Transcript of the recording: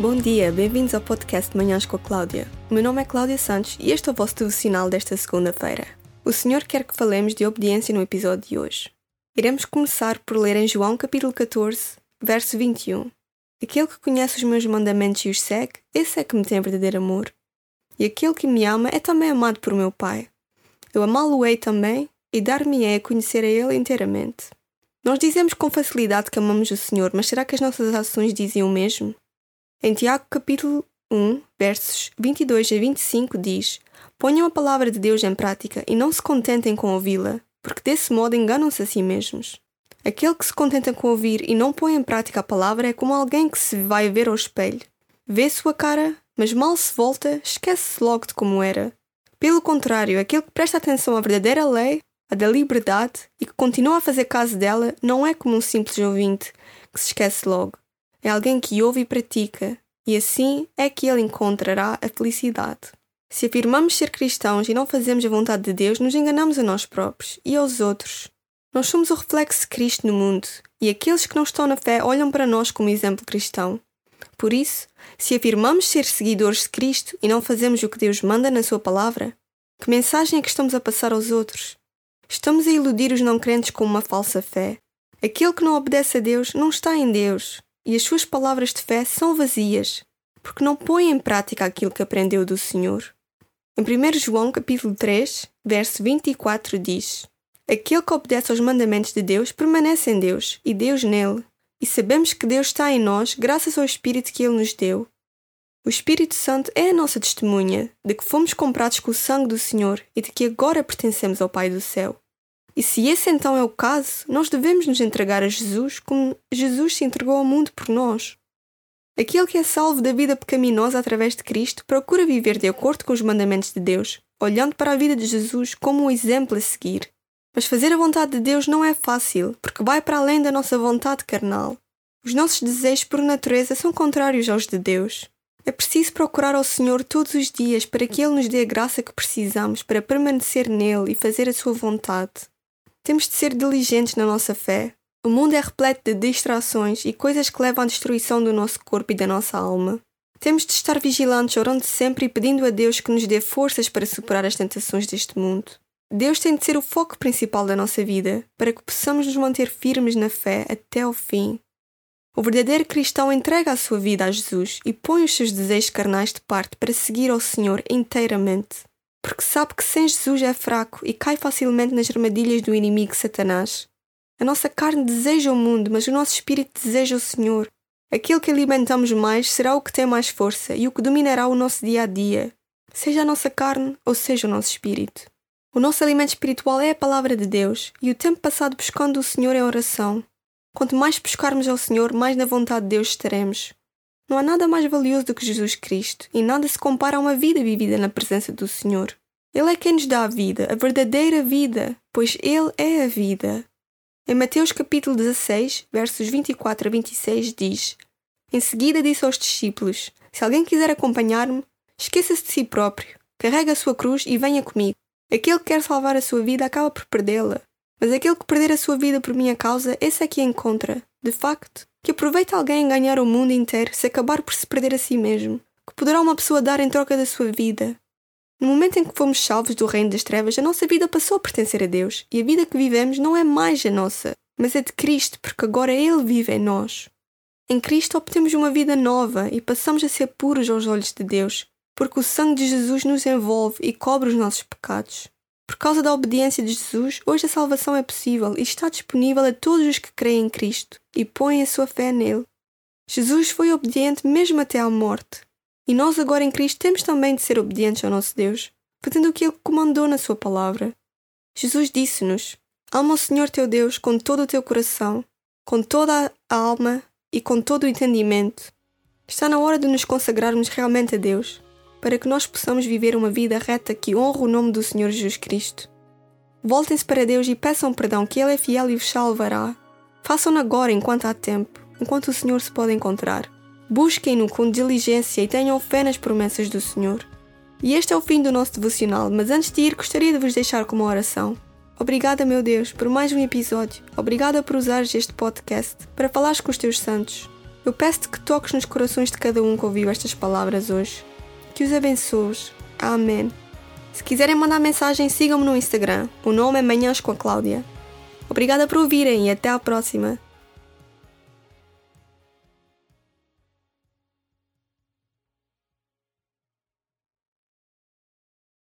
Bom dia, bem-vindos ao podcast Manhãs com a Cláudia. O meu nome é Cláudia Santos e este é o vosso devocional desta segunda-feira. O Senhor quer que falemos de obediência no episódio de hoje. Iremos começar por ler em João capítulo 14, verso 21. Aquele que conhece os meus mandamentos e os segue, esse é que me tem verdadeiro amor. E aquele que me ama é também amado por meu Pai. Eu amá-lo-ei também e dar-me-ei a conhecer a Ele inteiramente. Nós dizemos com facilidade que amamos o Senhor, mas será que as nossas ações dizem o mesmo? Em Tiago capítulo 1, versos 22 a 25 diz: Ponham a palavra de Deus em prática e não se contentem com ouvi-la, porque desse modo enganam-se a si mesmos. Aquele que se contenta com ouvir e não põe em prática a palavra é como alguém que se vai ver ao espelho. Vê sua cara, mas mal se volta, esquece-se logo de como era. Pelo contrário, aquele que presta atenção à verdadeira lei, a da liberdade, e que continua a fazer caso dela, não é como um simples ouvinte que se esquece logo é alguém que ouve e pratica, e assim é que ele encontrará a felicidade. Se afirmamos ser cristãos e não fazemos a vontade de Deus, nos enganamos a nós próprios e aos outros. Nós somos o reflexo de Cristo no mundo, e aqueles que não estão na fé olham para nós como exemplo cristão. Por isso, se afirmamos ser seguidores de Cristo e não fazemos o que Deus manda na Sua palavra, que mensagem é que estamos a passar aos outros? Estamos a iludir os não crentes com uma falsa fé. Aquele que não obedece a Deus não está em Deus, e as suas palavras de fé são vazias, porque não põe em prática aquilo que aprendeu do Senhor. Em 1 João capítulo 3, verso 24 diz: Aquele que obedece aos mandamentos de Deus permanece em Deus e Deus nele, e sabemos que Deus está em nós graças ao Espírito que ele nos deu. O Espírito Santo é a nossa testemunha de que fomos comprados com o sangue do Senhor e de que agora pertencemos ao Pai do céu. E se esse então é o caso, nós devemos nos entregar a Jesus como Jesus se entregou ao mundo por nós. Aquele que é salvo da vida pecaminosa através de Cristo procura viver de acordo com os mandamentos de Deus, olhando para a vida de Jesus como um exemplo a seguir. Mas fazer a vontade de Deus não é fácil, porque vai para além da nossa vontade carnal. Os nossos desejos por natureza são contrários aos de Deus. É preciso procurar ao Senhor todos os dias para que Ele nos dê a graça que precisamos para permanecer nele e fazer a sua vontade. Temos de ser diligentes na nossa fé. O mundo é repleto de distrações e coisas que levam à destruição do nosso corpo e da nossa alma. Temos de estar vigilantes, orando sempre e pedindo a Deus que nos dê forças para superar as tentações deste mundo. Deus tem de ser o foco principal da nossa vida, para que possamos nos manter firmes na fé até ao fim. O verdadeiro cristão entrega a sua vida a Jesus e põe os seus desejos carnais de parte para seguir ao Senhor inteiramente porque sabe que sem Jesus é fraco e cai facilmente nas armadilhas do inimigo Satanás. A nossa carne deseja o mundo, mas o nosso espírito deseja o Senhor. Aquilo que alimentamos mais será o que tem mais força e o que dominará o nosso dia a dia, seja a nossa carne ou seja o nosso espírito. O nosso alimento espiritual é a palavra de Deus e o tempo passado buscando o Senhor em oração. Quanto mais buscarmos ao Senhor, mais na vontade de Deus estaremos. Não há nada mais valioso do que Jesus Cristo, e nada se compara a uma vida vivida na presença do Senhor. Ele é quem nos dá a vida, a verdadeira vida, pois Ele é a vida. Em Mateus capítulo 16, versos 24 a 26 diz: Em seguida disse aos discípulos: Se alguém quiser acompanhar-me, esqueça-se de si próprio, carregue a sua cruz e venha comigo. Aquele que quer salvar a sua vida acaba por perdê-la, mas aquele que perder a sua vida por minha causa, esse é que a encontra. De facto, que aproveita alguém em ganhar o mundo inteiro se acabar por se perder a si mesmo? Que poderá uma pessoa dar em troca da sua vida? No momento em que fomos salvos do reino das trevas, a nossa vida passou a pertencer a Deus e a vida que vivemos não é mais a nossa, mas é de Cristo, porque agora Ele vive em nós. Em Cristo obtemos uma vida nova e passamos a ser puros aos olhos de Deus, porque o sangue de Jesus nos envolve e cobre os nossos pecados. Por causa da obediência de Jesus, hoje a salvação é possível e está disponível a todos os que creem em Cristo e põem a sua fé nele. Jesus foi obediente mesmo até à morte. E nós agora em Cristo temos também de ser obedientes ao nosso Deus, fazendo o que Ele comandou na Sua palavra. Jesus disse-nos: Ama o Senhor teu Deus com todo o teu coração, com toda a alma e com todo o entendimento. Está na hora de nos consagrarmos realmente a Deus para que nós possamos viver uma vida reta que honre o nome do Senhor Jesus Cristo. Voltem-se para Deus e peçam perdão, que Ele é fiel e vos salvará. Façam-no agora, enquanto há tempo, enquanto o Senhor se pode encontrar. Busquem-no com diligência e tenham fé nas promessas do Senhor. E este é o fim do nosso devocional, mas antes de ir, gostaria de vos deixar com uma oração. Obrigada, meu Deus, por mais um episódio. Obrigada por usares este podcast para falares com os teus santos. Eu peço-te que toques nos corações de cada um que ouviu estas palavras hoje que os abençoe. Amém. Se quiserem mandar mensagem, sigam-me no Instagram. O nome é Manhãs com a Cláudia. Obrigada por ouvirem e até à próxima.